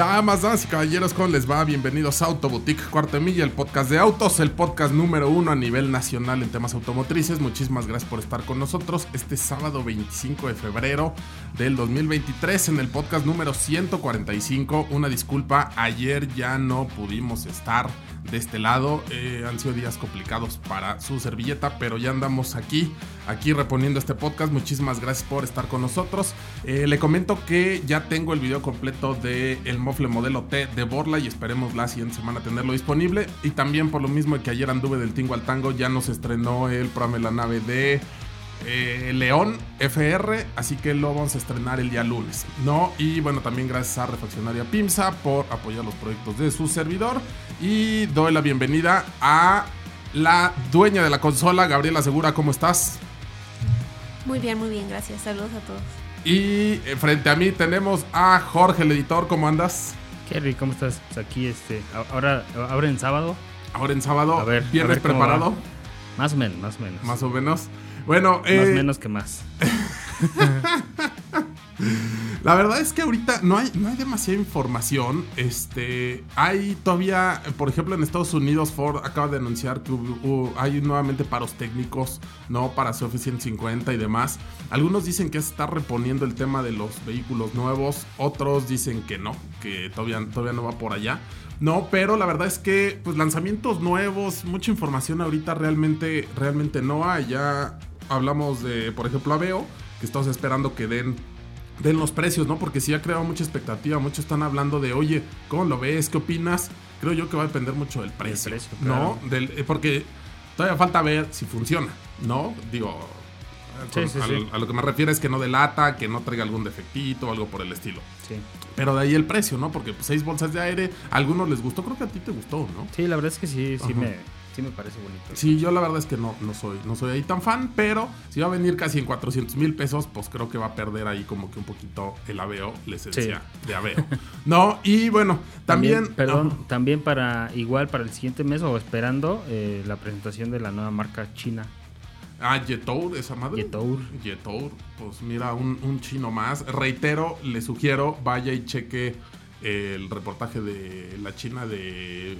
Damas, damas y caballeros, ¿cómo les va? Bienvenidos a Autoboutique Cuarta Milla, el podcast de autos, el podcast número uno a nivel nacional en temas automotrices. Muchísimas gracias por estar con nosotros este sábado 25 de febrero del 2023 en el podcast número 145. Una disculpa, ayer ya no pudimos estar de este lado. Eh, han sido días complicados para su servilleta, pero ya andamos aquí, aquí reponiendo este podcast. Muchísimas gracias por estar con nosotros. Eh, le comento que ya tengo el video completo de el Modelo T de Borla y esperemos la siguiente semana tenerlo disponible. Y también por lo mismo que ayer anduve del tingo al tango, ya nos estrenó el programa de la nave de eh, León FR, así que lo vamos a estrenar el día lunes, ¿no? Y bueno, también gracias a Refaccionaria Pimsa por apoyar los proyectos de su servidor. Y doy la bienvenida a la dueña de la consola, Gabriela Segura, ¿cómo estás? Muy bien, muy bien, gracias. Saludos a todos. Y eh, frente a mí tenemos a Jorge, el editor, ¿cómo andas? Kerry, ¿cómo estás? Pues aquí, este, ahora, ahora en sábado. Ahora en sábado, A ver, viernes a ver cómo preparado, va. Más o menos, más o menos. más o menos. Bueno, Más eh, menos que más. La verdad es que ahorita no hay, no hay demasiada información. Este, hay todavía, por ejemplo, en Estados Unidos, Ford acaba de anunciar que hay nuevamente paros técnicos, ¿no? Para su F-150 y demás. Algunos dicen que está reponiendo el tema de los vehículos nuevos, otros dicen que no, que todavía, todavía no va por allá. No, pero la verdad es que, pues, lanzamientos nuevos, mucha información ahorita realmente, realmente no hay. Ya hablamos de, por ejemplo, Aveo, que estamos esperando que den den los precios, ¿no? Porque sí ha creado mucha expectativa. Muchos están hablando de, oye, ¿cómo lo ves? ¿Qué opinas? Creo yo que va a depender mucho del precio, precio, ¿no? claro. Del- eh, porque todavía falta ver si funciona, ¿no? Digo, Sí, con- sí, a, sí. a lo que me refiero es que no delata, que no traiga algún defectito o algo por el estilo. Sí. Pero de ahí el precio, ¿no? Porque pues, seis bolsas de aire, a algunos les gustó, creo que a ti te gustó, ¿no? Sí, la verdad es que sí, sí, Ajá. me, sí me parece bonito. Sí, yo la verdad es que no, no, soy, no soy ahí tan fan, pero si va a venir casi en 400 mil pesos, pues creo que va a perder ahí como que un poquito el aveo, la esencia de aveo. No, y bueno, también... perdón, también para, igual para el siguiente mes o esperando eh, la presentación de la nueva marca china, Ah, Jetour, esa madre. Yetour. Jetour, pues mira, un, un chino más. Reitero, le sugiero, vaya y cheque el reportaje de la China de...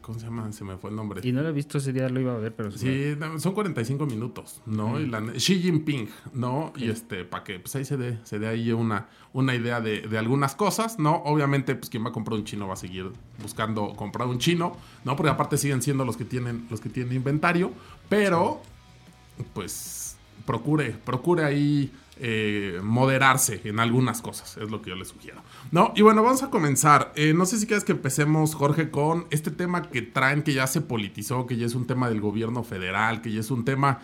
¿Cómo se llama? Se me fue el nombre. Y no lo he visto ese día, lo iba a ver, pero Sí, son 45 minutos, ¿no? Y la- Xi Jinping, ¿no? Y este, para que pues ahí se dé, se dé ahí una, una idea de, de algunas cosas, ¿no? Obviamente, pues quien va a comprar un chino va a seguir buscando comprar un chino, ¿no? Porque aparte siguen siendo los que tienen, los que tienen inventario, pero pues procure, procure ahí eh, moderarse en algunas cosas, es lo que yo le sugiero. No, y bueno, vamos a comenzar. Eh, no sé si quieres que empecemos, Jorge, con este tema que traen, que ya se politizó, que ya es un tema del gobierno federal, que ya es un tema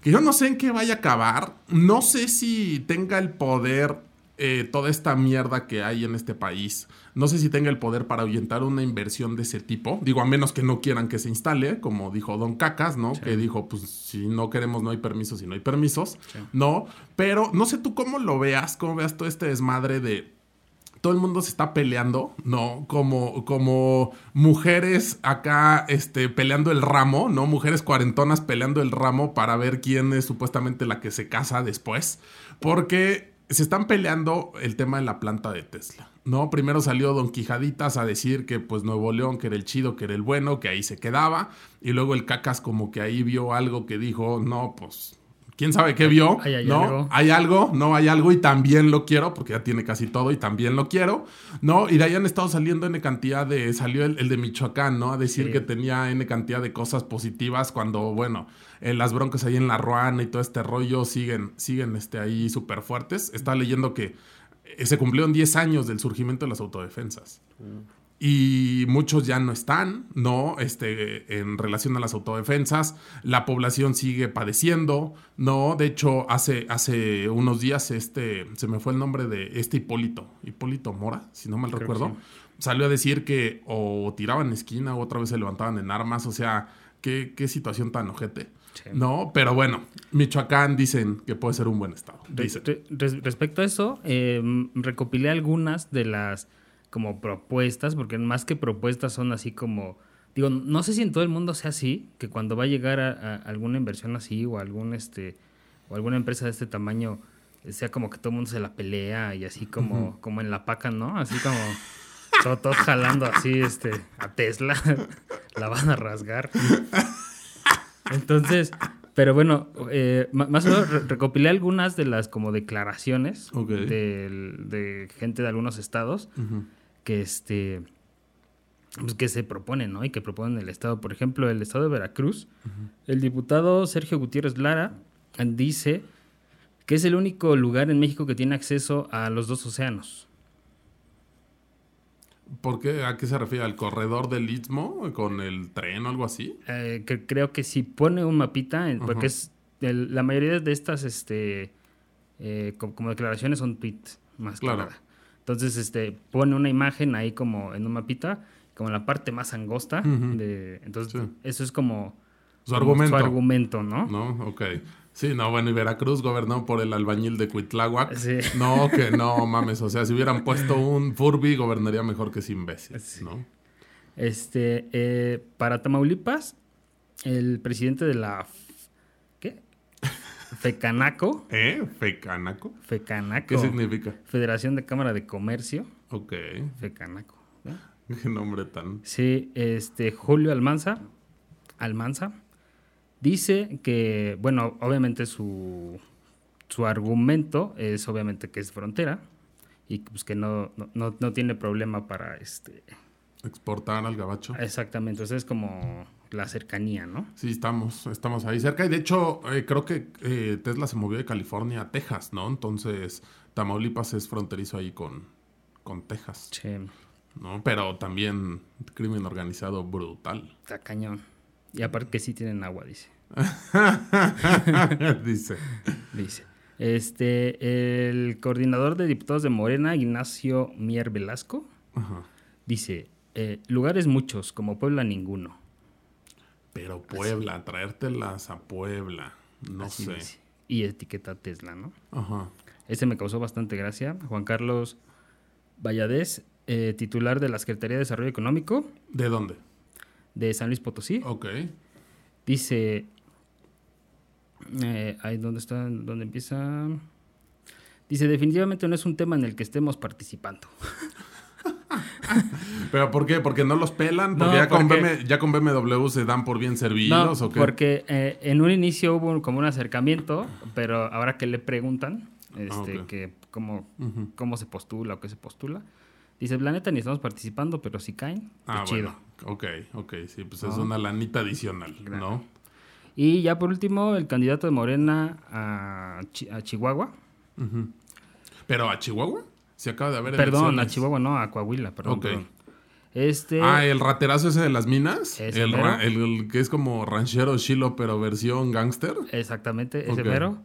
que yo no sé en qué vaya a acabar. No sé si tenga el poder eh, toda esta mierda que hay en este país. No sé si tenga el poder para ahuyentar una inversión de ese tipo. Digo, a menos que no quieran que se instale, como dijo Don Cacas, ¿no? Que dijo, pues si no queremos no hay permisos y no hay permisos, ¿no? Pero no sé tú cómo lo veas, cómo veas todo este desmadre de todo el mundo se está peleando, ¿no? Como, como mujeres acá este, peleando el ramo, ¿no? Mujeres cuarentonas peleando el ramo para ver quién es supuestamente la que se casa después. Porque se están peleando el tema de la planta de Tesla. ¿no? Primero salió Don Quijaditas a decir que pues Nuevo León, que era el chido, que era el bueno, que ahí se quedaba. Y luego el Cacas como que ahí vio algo que dijo, no, pues quién sabe qué vio, hay ¿no? algo. Hay algo, no hay algo y también lo quiero, porque ya tiene casi todo y también lo quiero, ¿no? Y de ahí han estado saliendo N cantidad de, salió el, el de Michoacán, ¿no? A decir Sí. que tenía N cantidad de cosas positivas cuando, bueno, eh, las broncas ahí en la Ruana y todo este rollo siguen, siguen este, ahí súper fuertes. Estaba leyendo que eh, se cumplieron 10 años del surgimiento de las autodefensas. Y muchos ya no están, ¿no? Este, en relación a las autodefensas. La población sigue padeciendo, ¿no? De hecho, hace, hace unos días, este, se me fue el nombre de este Hipólito, Hipólito Mora, si no mal Creo recuerdo, salió a decir que o tiraban esquina o otra vez se levantaban en armas. O sea, qué, qué situación tan ojete. Sí. No, pero bueno, Michoacán dicen que puede ser un buen estado. Dicen. re- respecto a eso, eh, recopilé algunas de las como propuestas, porque más que propuestas son así como, digo, no sé si en todo el mundo sea así, que cuando va a llegar a, a alguna inversión así o algún este o alguna empresa de este tamaño eh, sea como que todo el mundo se la pelea y así como como en la paca, ¿no? Así como todo- todos jalando así este a Tesla, la van a rasgar. Entonces, pero bueno, eh, más o menos re- recopilé algunas de las como declaraciones de gente de algunos estados Ujú. Que este pues, que se proponen, ¿no? Y que proponen el estado. Por ejemplo, el estado de Veracruz, el diputado Sergio Gutiérrez Lara dice que es el único lugar en México que tiene acceso a los dos océanos. ¿Por qué? ¿A qué se refiere? ¿Al corredor del Istmo con el tren o algo así? Eh, que creo que si pone un mapita, en- porque es el- la mayoría de estas este eh, co- como, declaraciones son tweets más que Claro. nada. Entonces, este pone una imagen ahí como en un mapita, como en la parte más angosta de entonces Sí. eso es como Su como argumento. su argumento, ¿no? ¿No? Ok. Sí, no, bueno, y Veracruz gobernado por el albañil de Cuitláhuac. Sí. No, que no mames. O sea, si hubieran puesto un Furby, gobernaría mejor que ese imbécil, Sí. ¿no? Este, eh, para Tamaulipas, el presidente de la. Fecanaco, ¿Eh? ¿Fecanaco? Fecanaco, ¿Qué significa? Federación de Cámara de Comercio, Ok. Fecanaco. Qué nombre tan. Sí, este Julio Almanza, Almanza dice que, bueno, obviamente su, su argumento es obviamente que es frontera y pues que no, no, no- no tiene problema para este Exportar al gabacho. exactamente, entonces es como la cercanía, ¿no? Sí, estamos, estamos ahí cerca. Y de hecho, eh, creo que eh, Tesla se movió de California a Texas, ¿no? Entonces, Tamaulipas es fronterizo ahí con, con Texas, Sí, ¿no? Pero también crimen organizado brutal. está cañón. Y aparte que sí tienen agua, dice. Dice. Dice. Este, el coordinador de diputados de Morena, Ignacio Mier Velasco, Ajá. dice, eh, lugares muchos, como Puebla ninguno. Pero Puebla, traértelas a Puebla. No Así sé. Y etiqueta Tesla, ¿no? Ajá. Este me causó bastante gracia. Juan Carlos Valladez, eh, titular de la Secretaría de Desarrollo Económico ¿De dónde? de San Luis Potosí, Ok. dice... Eh, ahí donde está, donde empieza... Dice, definitivamente no es un tema en el que estemos participando. ¿Pero por qué? ¿Porque no los pelan? No, ¿Porque, ya, con porque- BM ya con BMW se dan por bien servidos No, o qué? porque eh, en un inicio hubo como un acercamiento, pero ahora que le preguntan este, ok. que cómo, cómo se postula o qué se postula, dice, la neta ni estamos participando, pero si caen, Ah, pues chido. bueno. Ok, ok. Sí, pues es una lanita adicional, ¿no? Y ya por último, el candidato de Morena a, Chi- a Chihuahua. Pero a Chihuahua se acaba de haber perdón, a. Chihuahua no, a Coahuila, perdón. Ok. perdón. Este, Ah, el raterazo ese de las minas. Ese El, mero. ra- el- el que es como ranchero chilo, pero versión gángster. exactamente, ese Ok. mero.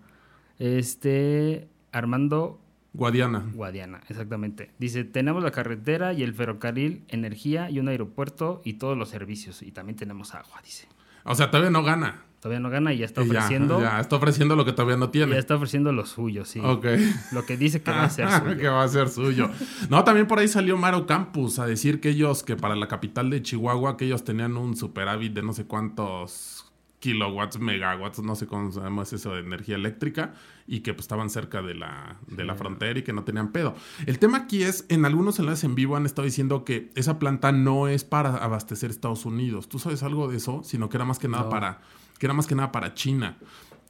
Este, Armando Guadiana. Guadiana, exactamente. Dice, tenemos la carretera y el ferrocarril, energía y un aeropuerto y todos los servicios. Y también tenemos agua, dice. O sea, todavía no gana. Todavía no gana y ya está ya, ofreciendo. Ya, está ofreciendo lo que todavía no tiene. ya está ofreciendo lo suyo, sí. Ok. Lo que dice que va a ser que suyo. va a ser suyo. No, también por ahí salió Maro Campus a decir que ellos, que para la capital de Chihuahua, que ellos tenían un superávit de no sé cuántos kilowatts, megawatts, no sé cómo se llama eso de energía eléctrica, y que pues, estaban cerca de la, de la frontera y que no tenían pedo. El tema aquí es, en algunos enlaces en vivo han estado diciendo que esa planta no es para abastecer Estados Unidos. ¿Tú sabes algo de eso? Sino que era más que nada para, que era más que nada para China.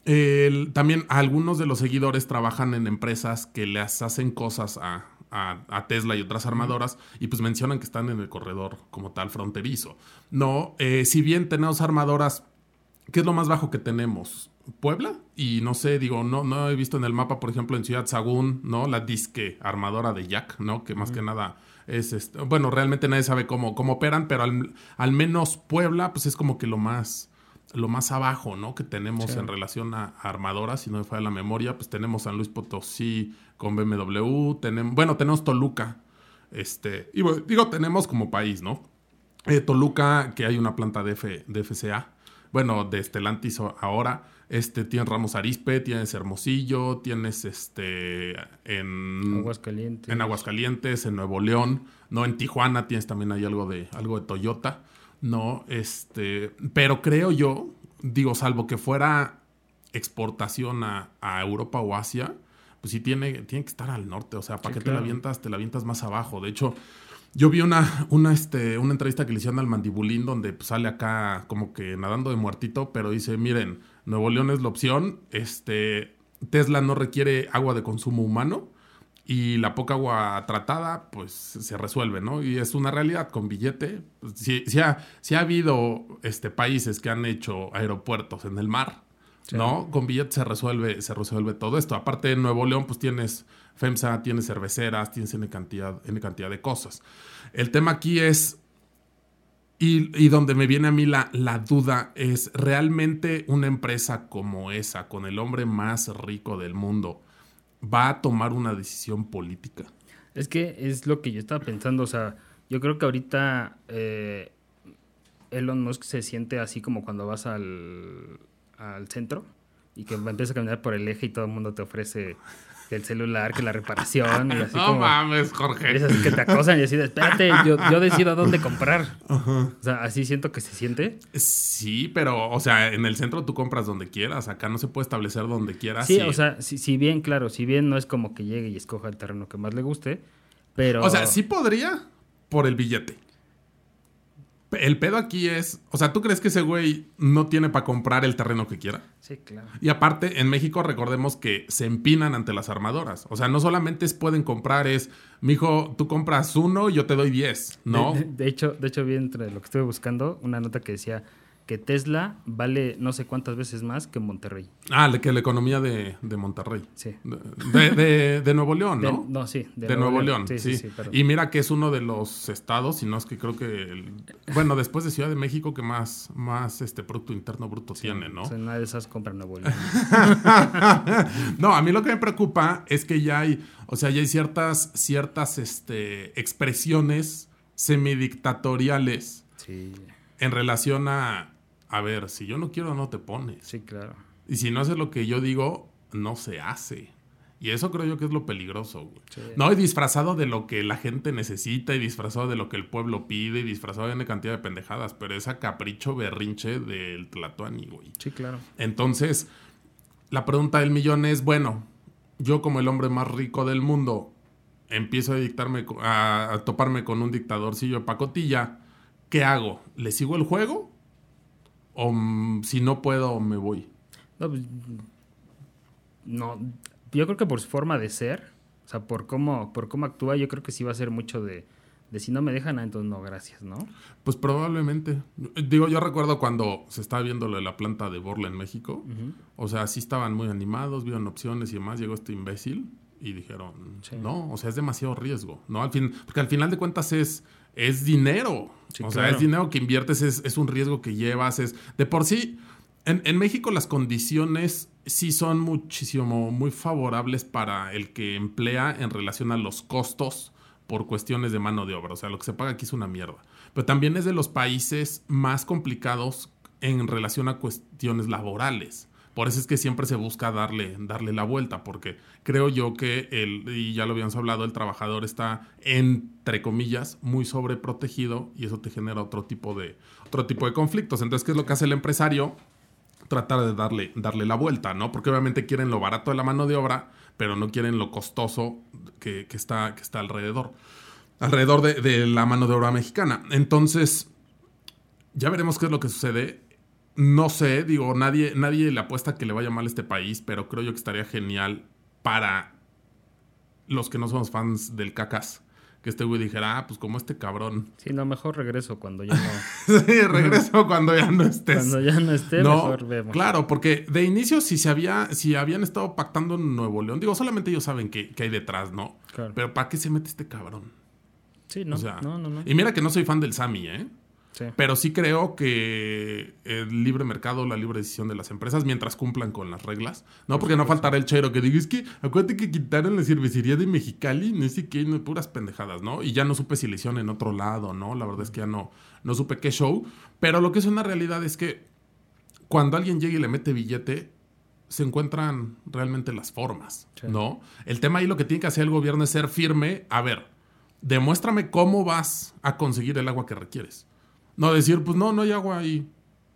El- también algunos de los seguidores trabajan en empresas que les hacen cosas a, a- a Tesla y otras armadoras y pues mencionan que están en el corredor como tal fronterizo. No, eh, si bien tenemos armadoras, ¿qué es lo más bajo que tenemos? Puebla y no sé, digo, no, no he visto en el mapa, por ejemplo, en Ciudad Sagún, ¿no? La disque armadora de Jack, ¿no? Que más que nada es, este, bueno, realmente nadie sabe cómo, cómo operan, pero al, al menos Puebla, pues es como que lo más, lo más abajo, ¿no? Que tenemos en relación a, a armadoras, si no me falla la memoria, pues tenemos San Luis Potosí con BMW, tenemos, bueno, tenemos Toluca, este, y bueno, digo, tenemos como país, ¿no? Eh, Toluca, que hay una planta de, F- de FCA, bueno, de Estelantis ahora, este, tienes Ramos Arispe, tienes Hermosillo, tienes este, en Aguascalientes. en Aguascalientes, en Nuevo León, ¿no? En Tijuana tienes también ahí algo de, algo de Toyota, ¿no? Este, pero creo yo, digo, salvo que fuera exportación a, a Europa o Asia, pues sí tiene, tiene que estar al norte, o sea, ¿para Sí, qué te la avientas? Te la avientas más abajo. De hecho, yo vi una, una, este, una entrevista que le hicieron al mandibulín donde pues, sale acá como que nadando de muertito, pero dice, miren, Nuevo León es la opción, este, Tesla no requiere agua de consumo humano y la poca agua tratada pues se resuelve, ¿no? Y es una realidad con billete. Pues, Sí, sí ha, sí ha habido este, países que han hecho aeropuertos en el mar, ¿no? Con billete se resuelve, se resuelve todo esto. Aparte en Nuevo León pues tienes FEMSA, tienes cerveceras, tienes N cantidad, N cantidad de cosas. El tema aquí es y, y donde me viene a mí la, la duda es, ¿realmente una empresa como esa, con el hombre más rico del mundo, va a tomar una decisión política? Es que es lo que yo estaba pensando, o sea, yo creo que ahorita eh, Elon Musk se siente así como cuando vas al, al centro y que empiezas a caminar por el eje y todo el mundo te ofrece que el celular, que la reparación y así no como... mames, Jorge. Es así que te acosan y así de, espérate, yo, yo decido a dónde comprar. O sea, así siento que se siente. Sí, pero, o sea, en el centro tú compras donde quieras. Acá no se puede establecer donde quieras. Sí, y- o sea, si, si bien, claro, si bien no es como que llegue y escoja el terreno que más le guste, pero... O sea, sí podría por el billete. El pedo aquí es, o sea, ¿tú crees que ese güey no tiene para comprar el terreno que quiera? Sí, claro. Y aparte, en México recordemos que se empinan ante las armadoras. O sea, no solamente es pueden comprar, es, mijo, tú compras uno, yo te doy diez, ¿no? De, de- de hecho, de hecho, vi entre lo que estuve buscando una nota que decía que Tesla vale no sé cuántas veces más que Monterrey. Ah, que la economía de, de Monterrey. Sí. De, de- de Nuevo León, ¿no? no, sí. De, Nuevo, León, sí. Sí, sí, y mira que es uno de los estados, si no es que creo que, el- bueno, después de Ciudad de México, que más, más este Producto Interno Bruto tiene, ¿no? O sea, una de esas compra Nuevo León. no, a mí lo que me preocupa es que ya hay, o sea, ya hay ciertas, ciertas este, expresiones semidictatoriales Sí, en relación a, a ver, si yo no quiero, no te pones. sí, claro. Y si no haces lo que yo digo, no se hace. Y eso creo yo que es lo peligroso, güey. Sí. No, y disfrazado de lo que la gente necesita, y disfrazado de lo que el pueblo pide, y disfrazado de una cantidad de pendejadas, pero esa capricho berrinche del Tlatuani, güey. Sí, claro. Entonces, la pregunta del millón es, bueno, yo como el hombre más rico del mundo, empiezo a dictarme, a, a toparme con un dictadorcillo de pacotilla, ¿qué hago? ¿Le sigo el juego? ¿O si no puedo, me voy? No, pues, no, yo creo que por su forma de ser, o sea, por cómo, por cómo actúa, yo creo que sí va a ser mucho de, de si no me dejan, ah, entonces no, gracias, ¿no? Pues probablemente. Digo, yo recuerdo cuando se estaba viendo lo de la planta de Borla en México. O sea, sí estaban muy animados, vieron opciones y demás. Llegó este imbécil y dijeron, Sí. no, o sea, es demasiado riesgo. ¿no? Al fin, porque al final de cuentas es, es dinero. Sí, o sea, es dinero que inviertes, es, es un riesgo que llevas. Es, de por sí, en, en México las condiciones sí son muchísimo, muy favorables para el que emplea en relación a los costos por cuestiones de mano de obra. O sea, lo que se paga aquí es una mierda. Pero también es de los países más complicados en relación a cuestiones laborales. Por eso es que siempre se busca darle, darle la vuelta, porque creo yo que el, y ya lo habíamos hablado, el trabajador está, entre comillas, muy sobreprotegido y eso te genera otro tipo de, otro tipo de conflictos. Entonces, ¿qué es lo que hace el empresario? tratar de darle, darle la vuelta, ¿no? Porque obviamente quieren lo barato de la mano de obra, pero no quieren lo costoso que, está, que está alrededor. Alrededor de, de la mano de obra mexicana. Entonces, ya veremos qué es lo que sucede. No sé, digo, nadie, nadie le apuesta que le vaya mal a este país, pero creo yo que estaría genial para los que no somos fans del cacas. Que este güey dijera, ah, pues como este cabrón. Sí, no, mejor regreso cuando ya no. sí, regreso cuando ya no estés. Cuando ya no esté, No, mejor vemos. Claro, porque de inicio si se había, si habían estado pactando en Nuevo León, digo, solamente ellos saben qué, qué hay detrás, ¿no? Claro. Pero ¿para qué se mete este cabrón? Sí, no, o sea, no, no, no. Y mira que no soy fan del Sami, ¿eh? Sí. Pero sí creo que el libre mercado, la libre decisión de las empresas, mientras cumplan con las reglas, ¿no? Porque no faltará el chero que diga, es que acuérdate que quitaron la cervecería de Mexicali, qué, no, puras pendejadas, ¿no? Y ya no supe si le hicieron en otro lado, ¿no? La verdad es que ya no, no supe qué show. Pero lo que es una realidad es que cuando alguien llega y le mete billete, se encuentran realmente las formas, Sí. ¿no? El tema ahí lo que tiene que hacer el gobierno es ser firme. A ver, demuéstrame cómo vas a conseguir el agua que requieres. No decir, pues no, no hay agua ahí.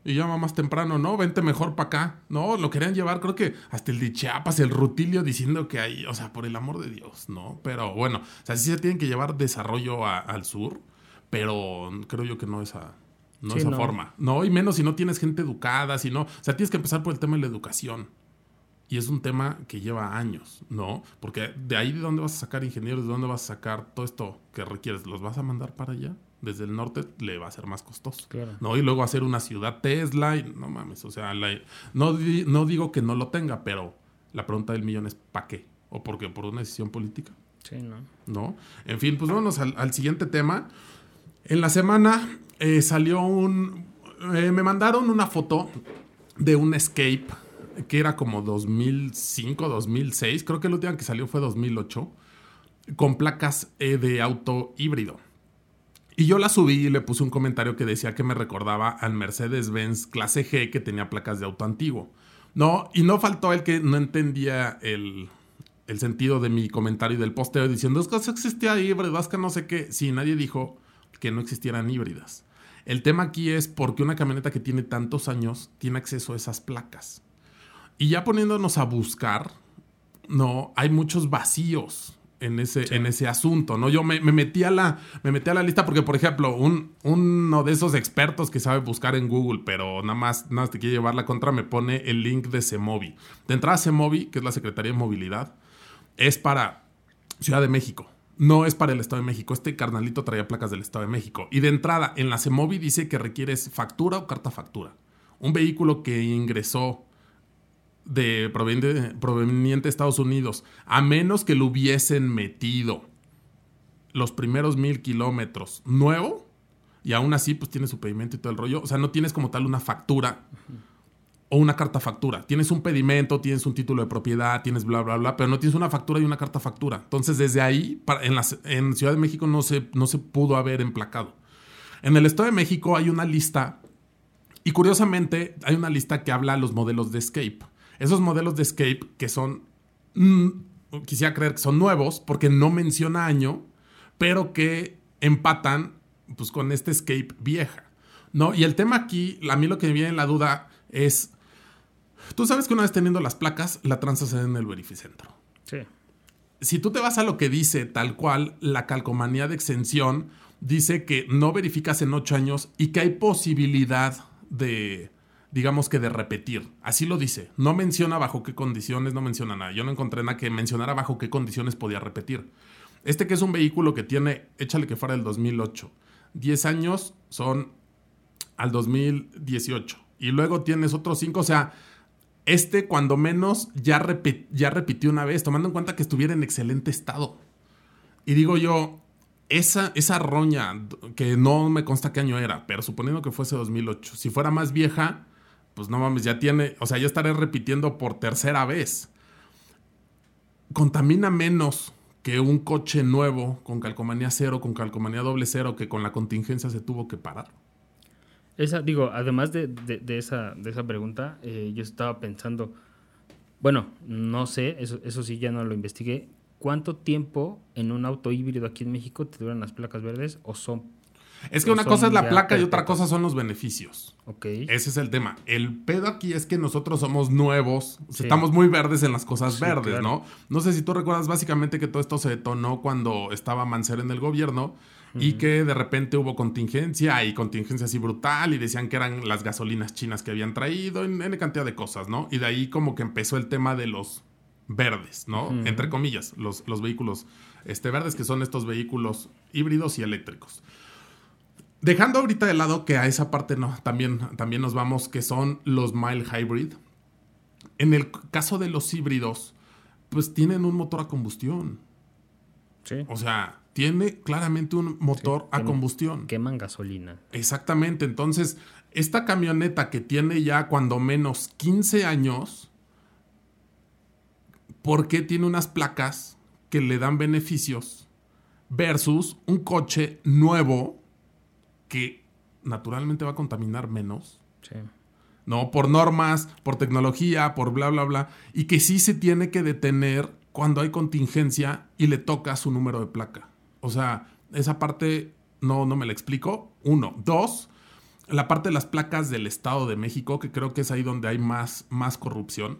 Y llama más temprano, ¿no? Vente mejor para acá. No, lo querían llevar, creo que hasta el de Chiapas, el Rutilio diciendo que hay, o sea, por el amor de Dios, ¿no? Pero bueno, o sea, sí se tienen que llevar desarrollo a- al sur, pero creo yo que no esa, no Sí, esa no. forma. No, y menos si no tienes gente educada, si no, o sea, tienes que empezar por el tema de la educación. Y es un tema que lleva años, ¿no? Porque de ahí de dónde vas a sacar ingenieros, de dónde vas a sacar todo esto que requieres, ¿los vas a mandar para allá? Desde el norte le va a ser más costoso. Claro. ¿no? Y luego hacer una ciudad Tesla, y no mames, o sea, la- no, di- no digo que no lo tenga, pero la pregunta del millón es ¿para qué? ¿O porque por una decisión política? Sí, no. ¿no? En fin, pues vámonos al, al siguiente tema. En la semana eh, salió un... eh, me mandaron una foto de un Escape que era como 2005, 2006. Creo que la última que salió fue 2008. Con placas eh, de auto híbrido. Y yo la subí y le puse un comentario que decía que me recordaba al Mercedes-Benz clase G que tenía placas de auto antiguo. No, y no faltó el que no entendía el, el sentido de mi comentario y del posteo diciendo, es que sí existía híbrido, es que no sé qué. Sí, nadie dijo que no existieran híbridas. El tema aquí es porque una camioneta que tiene tantos años tiene acceso a esas placas. Y ya poniéndonos a buscar, no, hay muchos vacíos en ese, en ese asunto, ¿no? Yo me, me metí a la, me metí a la lista porque, por ejemplo, un, uno de esos expertos que sabe buscar en Google, pero nada más, nada más te quiere llevar la contra, me pone el link de Semovi. De entrada, Semovi, que es la Secretaría de Movilidad, es para Ciudad de México. No es para el Estado de México. Este carnalito traía placas del Estado de México. Y de entrada, en la Semovi dice que requieres factura o carta factura. Un vehículo que ingresó de proveniente, proveniente de Estados Unidos, a menos que lo hubiesen metido los primeros mil kilómetros nuevo, y aún así pues tiene su pedimento y todo el rollo. O sea, no tienes como tal una factura o una carta factura. Tienes un pedimento, tienes un título de propiedad, tienes bla, bla, bla, pero no tienes una factura y una carta factura. Entonces, desde ahí, en, las- en Ciudad de México no se, no se pudo haber emplacado. En el Estado de México hay una lista, y curiosamente hay una lista que habla de los modelos de Escape. Esos modelos de Escape que son, mm, quisiera creer que son nuevos, porque no menciona año, pero que empatan pues, con este Escape vieja. ¿no? Y el tema aquí, a mí lo que me viene en la duda es, tú sabes que una vez teniendo las placas, la da en el verificentro. Sí. Si tú te vas a lo que dice tal cual, la calcomanía de exención dice que no verificas en ocho años y que hay posibilidad de, digamos que de repetir. Así lo dice. No menciona bajo qué condiciones, no menciona nada. Yo no encontré nada que mencionara bajo qué condiciones podía repetir. Este que es un vehículo que tiene, échale que fuera del 2008. 10 años son al 2018. Y luego tienes otros 5, o sea, este cuando menos ya, ya repitió una vez, tomando en cuenta que estuviera en excelente estado. Y digo yo, esa, esa roña, que no me consta qué año era, pero suponiendo que fuese 2008, si fuera más vieja, pues no mames, ya tiene, o sea, ya estaré repitiendo por tercera vez. Contamina menos que un coche nuevo con calcomanía cero, con calcomanía doble cero, que con la contingencia se tuvo que parar. Esa, digo, además de, esa, de esa pregunta, eh, yo estaba pensando, bueno, no sé, eso, eso sí ya no lo investigué. ¿Cuánto tiempo en un auto híbrido aquí en México te duran las placas verdes o son Es que ¿O una cosa es la placa y otra cosa son los beneficios. Ok. Ese es el tema. El pedo aquí es que nosotros somos nuevos, Sí. estamos muy verdes en las cosas Sí, verdes, claro. ¿no? No sé si tú recuerdas básicamente que todo esto se detonó cuando estaba Mancera en el gobierno y que de repente hubo contingencia y contingencia así brutal y decían que eran las gasolinas chinas que habían traído, en N cantidad de cosas, ¿no? Y de ahí como que empezó el tema de los verdes, ¿no? Entre comillas, los, los vehículos este, verdes, que son estos vehículos híbridos y eléctricos. Dejando ahorita de lado que a esa parte no, también, también nos vamos, que son los mild hybrid. En el caso de los híbridos, pues tienen un motor a combustión. Sí. O sea, tiene claramente un motor a combustión. Queman gasolina. Exactamente. Entonces, esta camioneta que tiene ya cuando menos 15 años, ¿por qué tiene unas placas que le dan beneficios versus un coche nuevo que naturalmente va a contaminar menos? Sí. ¿no? Por normas, por tecnología, por bla, bla, bla. Y que sí se tiene que detener cuando hay contingencia y le toca su número de placa. O sea, esa parte no, no me la explico. Uno. Dos, la parte de las placas del Estado de México, que creo que es ahí donde hay más, más corrupción.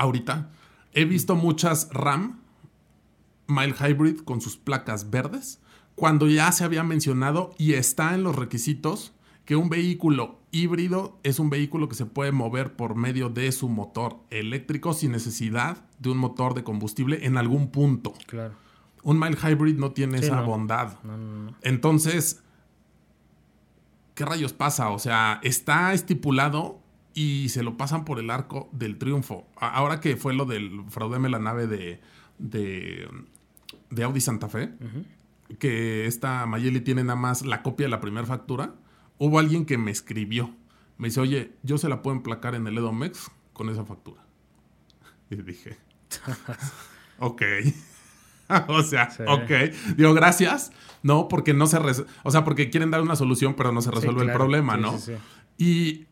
Ahorita he visto muchas RAM mild hybrid con sus placas verdes cuando ya se había mencionado y está en los requisitos que un vehículo híbrido es un vehículo que se puede mover por medio de su motor eléctrico sin necesidad de un motor de combustible en algún punto. Claro. Un mild hybrid no tiene Sí, esa no. bondad. No, no, no. Entonces, ¿qué rayos pasa? O sea, está estipulado y se lo pasan por el arco del triunfo. Ahora que fue lo del fraudeme la nave de, de, de Audi Santa Fe, que esta Mayeli tiene nada más la copia de la primera factura, hubo alguien que me escribió. Me dice, oye, yo se la puedo emplacar en el Edomex con esa factura. Y dije, ok. o sea, Sí. ok. Digo, gracias. No, porque no se... O sea, porque quieren dar una solución, pero no se Sí, resuelve el problema, ¿no? sí, sí. Y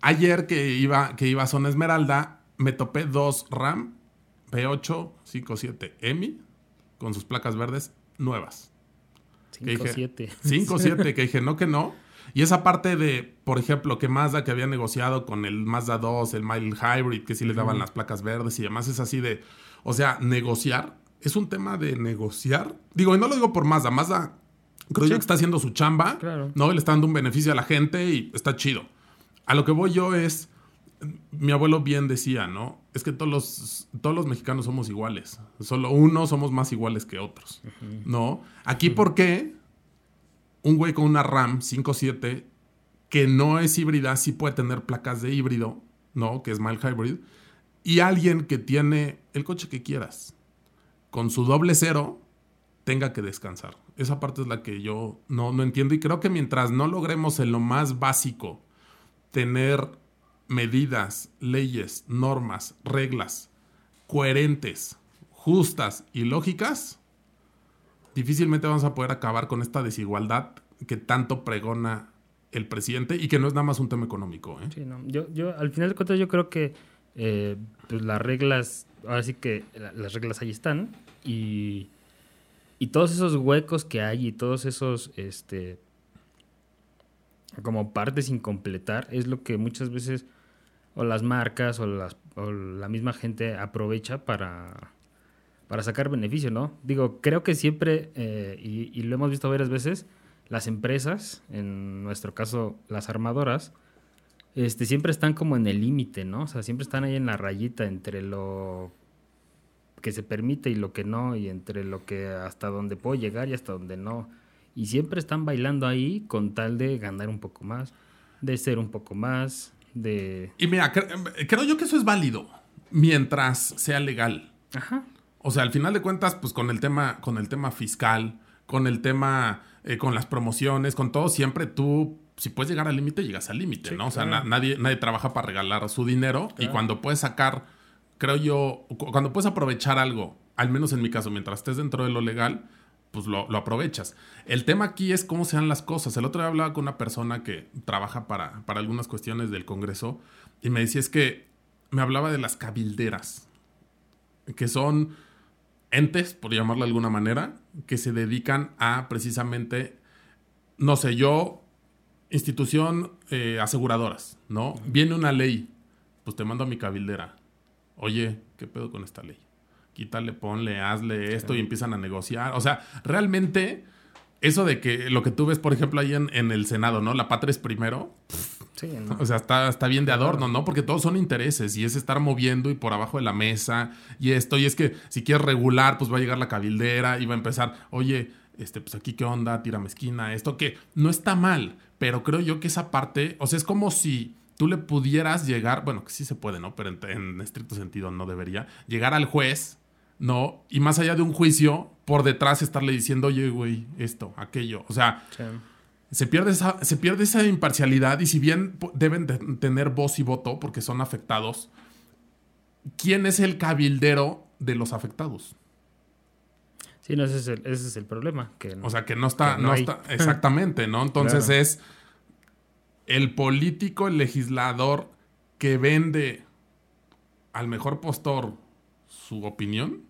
ayer que iba, que iba a Zona Esmeralda, me topé dos RAM P8 57 EMI con sus placas verdes nuevas. Que Cinco, dije, siete. 5 7 que dije, no que no. Y esa parte de, por ejemplo, que Mazda que había negociado con el Mazda 2, el Mild Hybrid, que sí les daban las placas verdes y demás, es así de, o sea, negociar, es un tema de negociar. Digo, y no lo digo por Mazda, Mazda creo yo que está haciendo su chamba, Claro. ¿no? Y le está dando un beneficio a la gente y está chido. A lo que voy yo es, mi abuelo bien decía, ¿no? Es que todos los, todos los mexicanos somos iguales. Solo unos somos más iguales que otros, ¿no? Aquí, ¿por qué un güey con una RAM 5.7 que no es híbrida sí puede tener placas de híbrido, ¿no? Que es mild hybrid. Y alguien que tiene el coche que quieras, con su doble cero, tenga que descansar. Esa parte es la que yo no, no entiendo. Y creo que mientras no logremos en lo más básico tener medidas, leyes, normas, reglas coherentes, justas y lógicas, difícilmente vamos a poder acabar con esta desigualdad que tanto pregona el presidente y que no es nada más un tema económico. ¿eh? Sí, no. Yo, yo, al final de cuentas, yo creo que eh, pues las reglas, ahora sí que la- las reglas ahí están y, y todos esos huecos que hay y todos esos, este, como partes sin completar, es lo que muchas veces o las marcas o, las, o la misma gente aprovecha para, para sacar beneficio, ¿no? Digo, creo que siempre, eh, y, lo hemos visto varias veces, las empresas, en nuestro caso las armadoras, este, siempre están como en el límite, ¿no? O sea, siempre están ahí en la rayita entre lo que se permite y lo que no, y entre lo que hasta donde puedo llegar y hasta donde no. Y siempre están bailando ahí con tal de ganar un poco más, de ser un poco más, de... Y mira, cre- creo yo que eso es válido mientras sea legal. Ajá. O sea, al final de cuentas, pues con el tema, con el tema fiscal, con el tema, eh, con las promociones, con todo, siempre tú, si puedes llegar al límite, llegas al límite, Sí, ¿no? O sea, claro. na- nadie, nadie trabaja para regalar su dinero y cuando puedes sacar, creo yo, cu- cuando puedes aprovechar algo, al menos en mi caso, mientras estés dentro de lo legal, pues lo, lo aprovechas. El tema aquí es cómo se dan las cosas. El otro día hablaba con una persona que trabaja para, para algunas cuestiones del Congreso y me decía es que me hablaba de las cabilderas, que son entes, por llamarlo de alguna manera, que se dedican a precisamente, no sé, yo, institución eh, aseguradoras, ¿no? Viene una ley, pues te mando a mi cabildera. Oye, ¿qué pedo con esta ley? Quítale, ponle, hazle esto y empiezan a negociar. O sea, realmente, eso de que lo que tú ves, por ejemplo, ahí en, en el Senado, ¿no? La patria es primero. Sí, ¿no? O sea, está, está bien de adorno, ¿no? Porque todos son intereses y es estar moviendo y por abajo de la mesa y esto. Y es que si quieres regular, pues va a llegar la cabildera y va a empezar, oye, este, pues aquí qué onda, tírame esquina, esto que no está mal, pero creo yo que esa parte, o sea, es como si tú le pudieras llegar, bueno, que sí se puede, ¿no? Pero en, en estricto sentido no debería, llegar al juez, ¿no? Y más allá de un juicio, por detrás estarle diciendo, oye, güey, esto, aquello. O sea, Sí. se pierde, esa, se pierde esa imparcialidad y si bien deben de tener voz y voto porque son afectados, ¿quién es el cabildero de los afectados? Sí, no, ese es el, ese es el problema. Que O sea, que no está, Que no está exactamente, ¿no? Entonces Claro. es el político, el legislador que vende al mejor postor su opinión,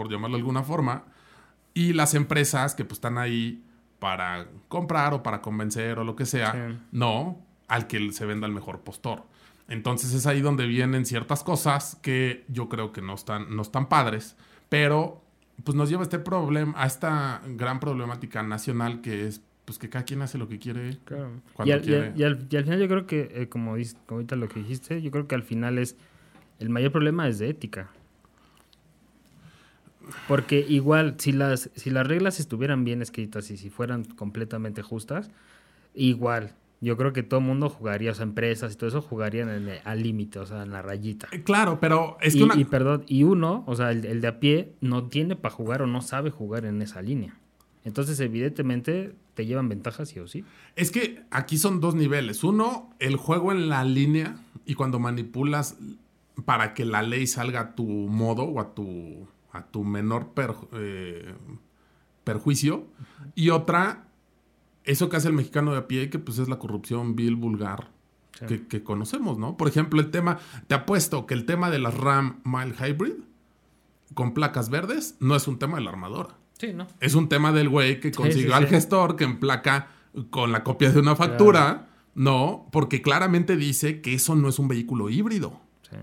por llamarlo de alguna forma, y las empresas que pues están ahí para comprar o para convencer o lo que sea, Sí. no al que se venda el mejor postor. Entonces es ahí donde vienen ciertas cosas que yo creo que no están, no están padres, pero pues nos lleva a este problema, a esta gran problemática nacional que es pues que cada quien hace lo que quiere. Claro. Cuando Y al, quiere. y al- y al final yo creo que, eh, como, dices, como ahorita lo que dijiste, yo creo que al final es, el mayor problema es de ética. Porque igual, si las, si las reglas estuvieran bien escritas y si fueran completamente justas, igual, yo creo que todo el mundo jugaría, o sea, empresas y todo eso jugarían en el- al límite, o sea, en la rayita. Eh, Claro, pero es y, que una... y perdón, y uno, o sea, el, el de a pie, no tiene para jugar o no sabe jugar en esa línea. Entonces, evidentemente, te llevan ventajas sí o sí. Es que aquí son dos niveles. Uno, el juego en la línea y cuando manipulas para que la ley salga a tu modo o a tu, a tu menor perju- eh, perjuicio. Y otra, eso que hace el mexicano de a pie, que pues es la corrupción vil, vulgar, Sí. que, que conocemos, ¿no? Por ejemplo, el tema, te apuesto que el tema de las RAM Mile Hybrid con placas verdes no es un tema de la armadora. Sí, ¿no? Es un tema del güey que consiguió sí, al gestor que emplaca con la copia de una factura, ¿no? Porque claramente dice que eso no es un vehículo híbrido. Sí.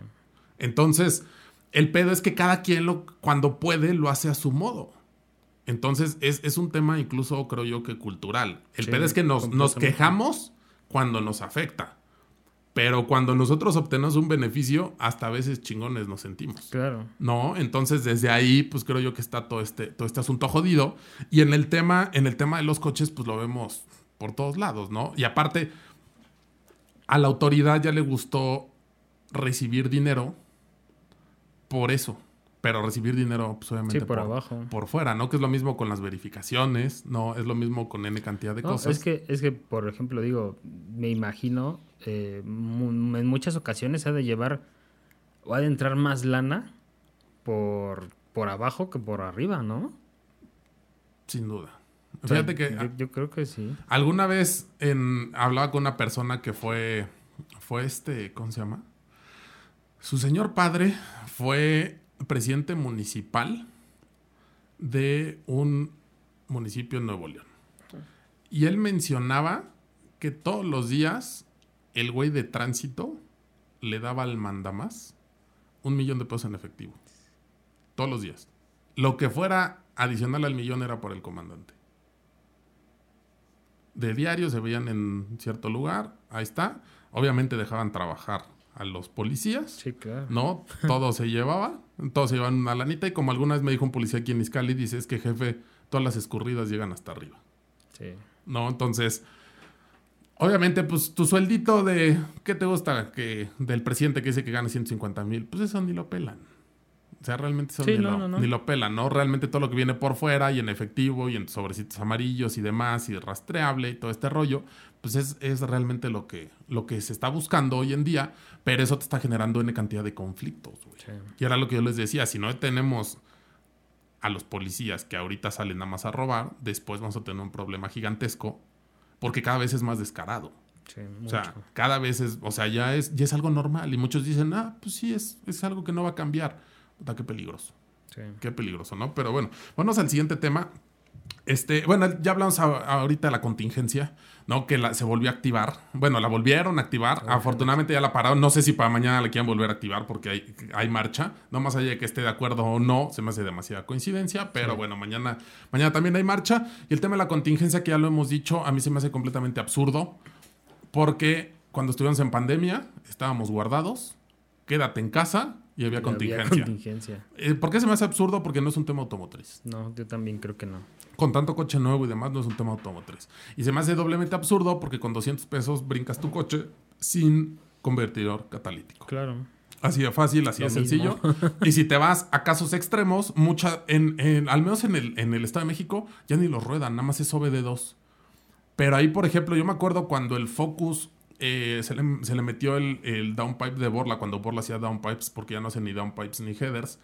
Entonces, el pedo es que cada quien lo, cuando puede lo hace a su modo. Entonces, es, es un tema incluso, creo yo, que cultural. El Sí, pedo es que nos, nos quejamos cuando nos afecta. Pero cuando nosotros obtenemos un beneficio, hasta a veces chingones nos sentimos. Claro. ¿no? Entonces, desde ahí, pues creo yo que está todo este, todo este asunto jodido. Y en el tema, en el tema de los coches, pues lo vemos por todos lados, ¿no? Y aparte, a la autoridad ya le gustó recibir dinero por eso. Pero recibir dinero, pues obviamente Sí, por abajo. por fuera, ¿no? Que es lo mismo con las verificaciones, ¿no? Es lo mismo con N cantidad de No, cosas. es, que, es que, por ejemplo, digo, me imagino, eh, en muchas ocasiones ha de llevar o ha de entrar más lana por, por abajo que por arriba, ¿no? Sin duda. O sea, Fíjate que yo, yo creo que sí. Alguna vez en, hablaba con una persona que fue, fue este, ¿cómo se llama? Su señor padre fue presidente municipal de un municipio en Nuevo León. Y él mencionaba que todos los días el güey de tránsito le daba al mandamás un millón de pesos en efectivo. Todos los días. Lo que fuera adicional al millón era por el comandante. de diario, se veían en cierto lugar, ahí está. Obviamente dejaban trabajar a los policías. Sí, claro. ¿no? Todo se llevaba, todo se llevaban una lanita y como alguna vez me dijo un policía aquí en Iscali, dice, es que jefe, todas las escurridas llegan hasta arriba, Sí. ¿no? Entonces, obviamente, pues tu sueldito de, ¿qué te gusta? que Del presidente que dice que gana 150 mil, pues eso ni lo pelan. O sea, realmente eso Sí, ni, no, lo, no, no. ni lo pelan, ¿no? Realmente todo lo que viene por fuera y en efectivo y en sobrecitos amarillos y demás y rastreable y todo este rollo, pues es, es realmente lo que, lo que se está buscando hoy en día, pero eso te está generando N cantidad de conflictos, güey. Sí. Y era lo que yo les decía, si no tenemos a los policías que ahorita salen nada más a robar, después vamos a tener un problema gigantesco porque cada vez es más descarado. Sí, O sea, cada vez es, o sea, ya es, ya es algo normal y muchos dicen, ah, pues sí, es, es algo que no va a cambiar. Puta, qué peligroso. Sí. Qué peligroso, ¿no? Pero bueno, vamos al siguiente tema. Este, bueno, ya hablamos a- ahorita de la contingencia, ¿no? Que la- se volvió a activar. Bueno, la volvieron a activar. Afortunadamente ya la pararon. No sé si para mañana la quieran volver a activar porque hay, hay marcha. No más allá de que esté de acuerdo o no, se me hace demasiada coincidencia. Pero bueno, mañana, mañana también hay marcha. Y el tema de la contingencia, que ya lo hemos dicho, a mí se me hace completamente absurdo. Porque cuando estuvimos en pandemia, estábamos guardados. Quédate en casa y había Y había contingencia. contingencia. Eh, ¿Por qué se me hace absurdo? Porque no es un tema automotriz. No, yo también creo que no. Con tanto coche nuevo y demás, no es un tema automotriz. Y se me hace doblemente absurdo porque con 200 pesos brincas tu coche sin convertidor catalítico. Claro. Así de fácil, así de sencillo. y si te vas a casos extremos, mucha, en, en- al menos en el, en el Estado de México, ya ni los ruedan, nada más es OBD2. Pero ahí, por ejemplo, yo me acuerdo cuando el Focus eh, se, le, se le metió el, el downpipe de Borla, cuando Borla hacía downpipes, porque ya no hacen ni downpipes ni headers.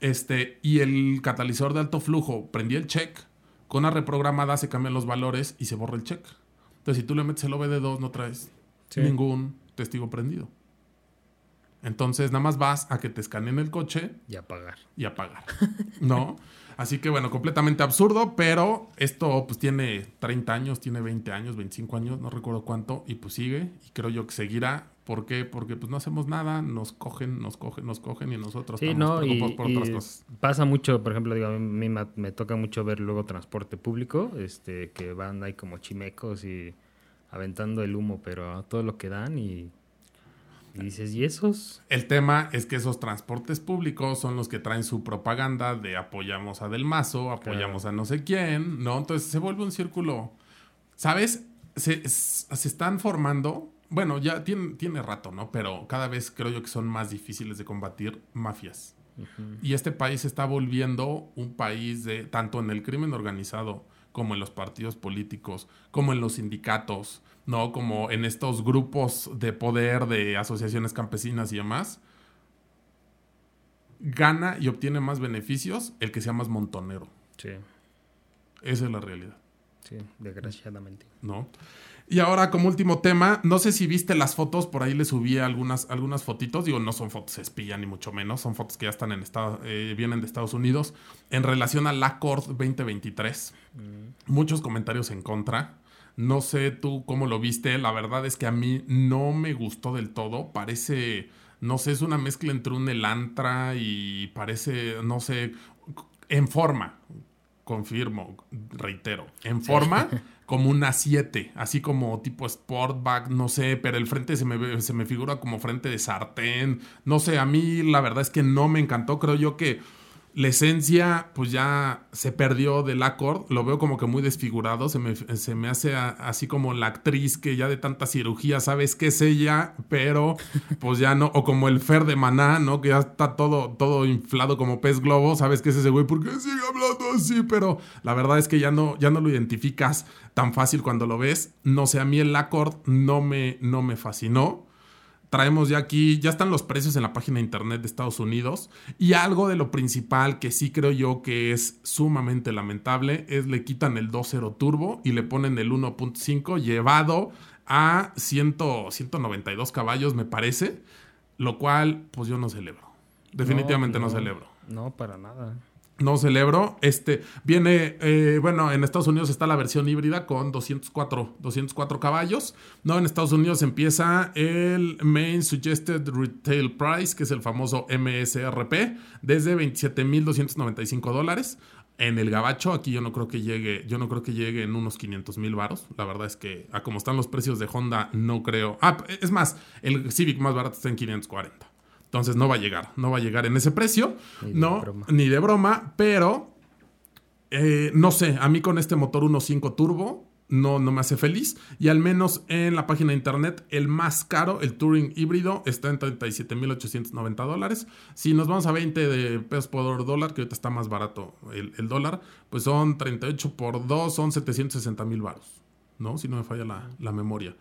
Este, y el catalizador de alto flujo prendía el check, con una reprogramada se cambian los valores y se borra el check. Entonces, si tú le metes el OBD2, no traes Sí. ningún testigo prendido. Entonces, nada más vas a que te escaneen el coche Y apagar. y apagar. ¿No? Así que bueno, completamente absurdo, pero esto pues tiene 30 años, tiene 20 años, 25 años, no recuerdo cuánto, y pues sigue, y creo yo que seguirá. ¿Por qué? Porque pues no hacemos nada, nos cogen, nos cogen, nos cogen y nosotros Sí, estamos no, y, por y otras cosas. pasa mucho, por ejemplo, digo, a mí me, me toca mucho ver luego transporte público, este, que van ahí como chimecos y aventando el humo, pero a todo lo que dan y, y dices, ¿y esos? El tema es que esos transportes públicos son los que traen su propaganda de apoyamos a Del Mazo, apoyamos a no sé quién, ¿no? Entonces se vuelve un círculo, ¿sabes? Se, se están formando, bueno, ya tiene, tiene rato, ¿no? Pero cada vez creo yo que son más difíciles de combatir mafias. Y este país se está volviendo un país de, tanto en el crimen organizado como en los partidos políticos, como en los sindicatos, ¿no? Como en estos grupos de poder de asociaciones campesinas y demás. Gana y obtiene más beneficios el que sea más montonero. Sí, Esa es la realidad, sí, desgraciadamente. ¿no? Y ahora, como último tema, no sé si viste las fotos, por ahí le subí algunas, algunas fotitos. Digo, no son fotos espía, ni mucho menos. Son fotos que ya están en Estado, eh, vienen de Estados Unidos. En relación al Accord 2023. Muchos comentarios en contra. No sé tú cómo lo viste. La verdad es que a mí no me gustó del todo. Parece, no sé, es una mezcla entre un Elantra y parece, no sé, en forma. Confirmo, reitero. En forma, como una 7, así como tipo Sportback, no sé, pero el frente se me, se me figura como frente de sartén. No sé, a mí la verdad es que no me encantó. Creo yo que la esencia, pues ya se perdió del Accord. Lo veo como que muy desfigurado. Se me, se me hace así como la actriz que ya de tanta cirugía sabes que es ella, pero pues ya no. O como el Fer de Maná, ¿no? Que ya está todo, todo inflado como pez globo. Sabes que es ese güey, ¿por qué sigue hablando así? Pero la verdad es que ya no, ya no lo identificas tan fácil cuando lo ves. No sé, a mí el Accord no me, no me fascinó traemos ya aquí, ya están los precios en la página de internet de Estados Unidos y algo de lo principal que sí creo yo que es sumamente lamentable es le quitan el 2.0 turbo y le ponen el 1.5 llevado a 100, 192 caballos me parece, lo cual pues yo no celebro. Definitivamente no, celebro. No, para nada. No celebro. Este viene, eh, bueno, en Estados Unidos está la versión híbrida con 204, 204 caballos. No, en Estados Unidos empieza el Main Suggested Retail Price, que es el famoso MSRP, desde 27.295 dólares. En el gabacho, aquí yo no creo que llegue, yo no creo que llegue en unos 500 mil varos. La verdad es que, a como están los precios de Honda, no creo. Ah, es más, el Civic más barato está en 540. Entonces no va a llegar, no va a llegar en ese precio, Ni de no, broma. ni de broma, pero eh, no sé, a mí con este motor 1.5 turbo no, no me hace feliz. Y al menos en la página de internet, el más caro, el Touring híbrido, está en 37.890 dólares. Si nos vamos a 20 de pesos por dólar, que ahorita está más barato el, el dólar, pues son 38 por 2, son 760 mil baros. ¿No? Si no me falla la, la memoria.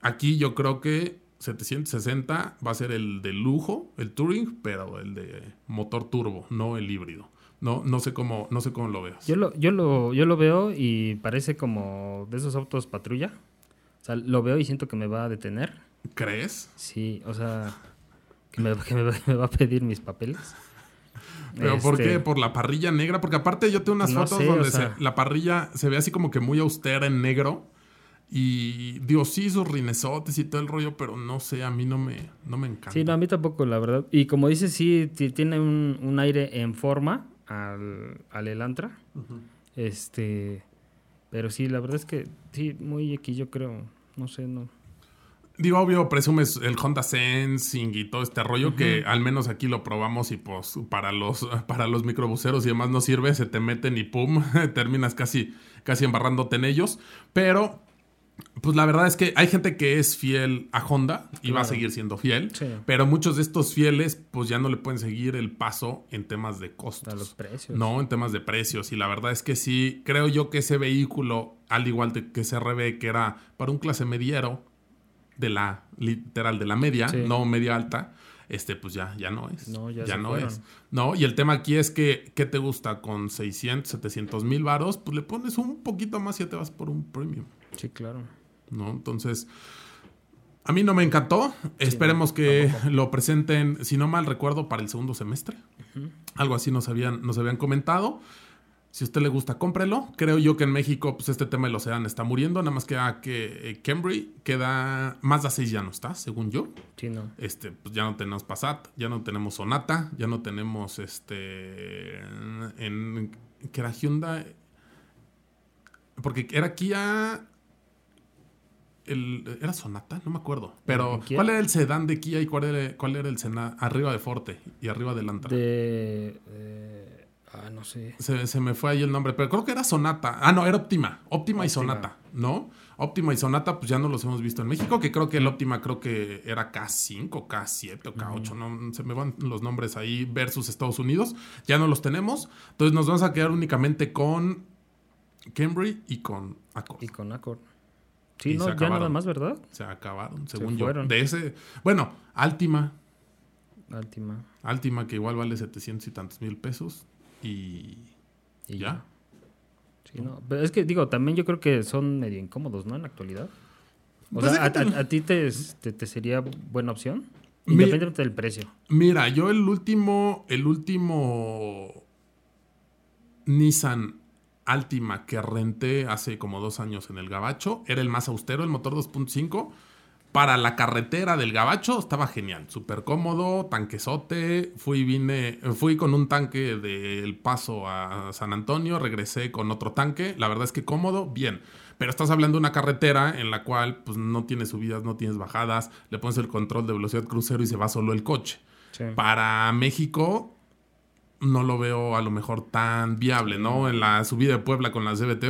Aquí yo creo que 760 va a ser el de lujo, el Touring, pero el de motor turbo, no el híbrido. No, no sé cómo, no sé cómo lo veas. Yo lo, yo lo, yo lo veo y parece como de esos autos patrulla. O sea, lo veo y siento que me va a detener. ¿Crees? Sí, o sea, que me, que me- que me va a pedir mis papeles. ¿Pero por Este, qué? ¿Por la parrilla negra? Porque aparte yo tengo unas No fotos sé, o donde sea- se- la parrilla se ve así como que muy austera en negro. Y digo, sí, sus rinesotes y todo el rollo, pero no sé, a mí no me, no me encanta. Sí, no, a mí tampoco, la verdad. Y como dices, sí, ti- tiene un, un aire en forma al, al Elantra. Este. Pero sí, la verdad es que sí, muy X, yo creo. No sé, no. Digo, obvio, presumes el Honda Sensing y todo este rollo que al menos aquí lo probamos y pues para los, para los microbuseros y demás no sirve, se te meten y pum, terminas casi, casi embarrándote en ellos. Pero, pues la verdad es que hay gente que es fiel a Honda y va a seguir siendo fiel, Sí. pero muchos de estos fieles pues ya no le pueden seguir el paso en temas de costos. A los precios. No, en temas de precios. Y la verdad es que sí, creo yo que ese vehículo, al igual que CRB, que era para un clase mediero, de la, literal, de la media, Sí. no media alta, este, pues ya, ya no es. No, ya se no fueron. es. No, y el tema aquí es que, ¿qué te gusta? Con 600, 700 mil varos, pues le pones un poquito más y ya te vas por un premium. Sí, claro. ¿no? Entonces, a mí no me encantó. Esperemos que lo presenten, si no mal recuerdo, para el segundo semestre. Algo así nos habían, nos habían comentado. Si a usted le gusta, cómprelo. Creo yo que en México, pues este tema del océano está muriendo. Nada más queda que eh, Cambry queda. Mazda 6 ya no está, según yo. Sí, no. Este, pues ya no tenemos Passat, ya no tenemos Sonata, ya no tenemos este. En. que era Hyundai. Porque era Kia. El, ¿Era Sonata? No me acuerdo. Pero. ¿cuál era el sedán de Kia y cuál era, cuál era el sedán arriba de Forte y arriba del Antra? De. eh, ah, no sé. Se, se me fue ahí el nombre, pero creo que era Sonata. Ah, no, era Optima. Optima, y Optima. Sonata, ¿no? Optima y Sonata, pues ya no los hemos visto en México, que creo que el Optima creo que era K5, K7 o K8, no se me van los nombres ahí versus Estados Unidos. Ya no los tenemos. Entonces nos vamos a quedar únicamente con Cambry y con Accord. Y con Accord. Sí, Y no, ya nada más, ¿verdad? Se acabaron, según yo. fueron. De ese, bueno, Altima, Altima. Altima que igual vale 700 y tantos mil pesos y Y ya. Sí, no. Pero es que, digo, también yo creo que son medio incómodos, ¿no? En la actualidad. O Pues sea, a, déjate- a- a ti te, te, te sería buena opción. Mi- Independientemente del precio. Mira, yo el último, el último Nissan Altima que renté hace como dos años en el Gabacho era el más austero, el motor 2.5. Para la carretera del Gabacho estaba genial, súper cómodo, tanquesote. Fui, vine, fui con un tanque del paso a San Antonio, regresé con otro tanque. La verdad es que cómodo, bien. Pero estás hablando de una carretera en la cual pues, no tienes subidas, no tienes bajadas, le pones el control de velocidad crucero y se va solo el coche. Sí. Para México no lo veo a lo mejor tan viable, ¿no? En la subida de Puebla con la CBT,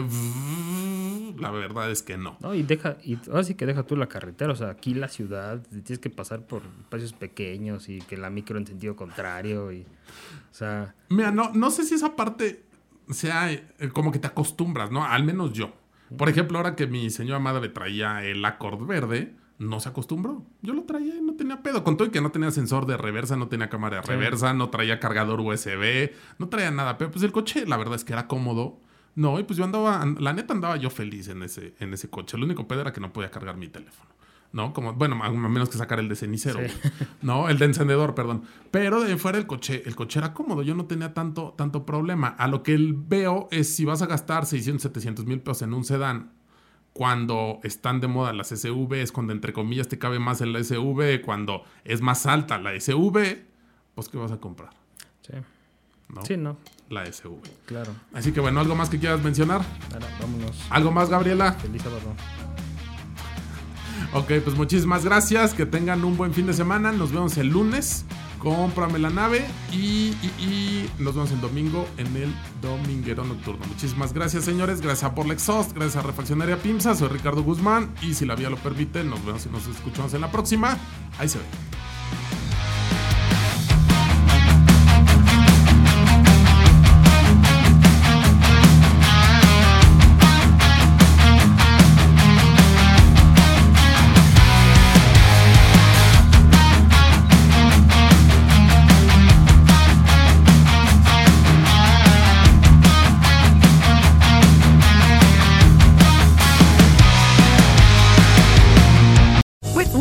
la verdad es que no. No, y deja, y ahora sí que deja tú la carretera, o sea, aquí la ciudad, tienes que pasar por espacios pequeños y que la micro en sentido contrario y, o sea, Mira, no, no sé si esa parte sea eh, como que te acostumbras, ¿no? Al menos yo. Por ejemplo, ahora que mi señora madre traía el Accord verde, no se acostumbró. Yo lo traía y no tenía pedo. Con todo y que no tenía sensor de reversa, no tenía cámara de Sí. reversa, no traía cargador USB, no traía nada. Pero pues el coche, la verdad es que era cómodo. No, y pues yo andaba, an- la neta andaba yo feliz en ese, en ese coche. Lo único pedo era que no podía cargar mi teléfono. ¿No? Como, bueno, a menos que sacar el de cenicero. Sí. No, el de encendedor, perdón. Pero de fuera el coche, el coche era cómodo. Yo no tenía tanto, tanto problema. A lo que veo es si vas a gastar 600, 700 mil pesos en un sedán, cuando están de moda las SUVs, cuando entre comillas te cabe más en la SUV, cuando es más alta la SUV, pues ¿qué vas a comprar? sí. ¿No? Sí, no. la SV. Claro. Así que bueno, ¿algo más que quieras mencionar? Ahora, vámonos. ¿Algo más, Gabriela? Feliz sábado. Ok, pues muchísimas gracias. Que tengan un buen fin de semana. Nos vemos el lunes. Cómprame la nave. Y, y- nos vemos el domingo en el Dominguero Nocturno. Muchísimas gracias, señores. Gracias por la exhaust. Gracias a Refaccionaria Pimsa. Soy Ricardo Guzmán. Y si la vía lo permite, nos vemos y nos escuchamos en la próxima. Ahí se ve.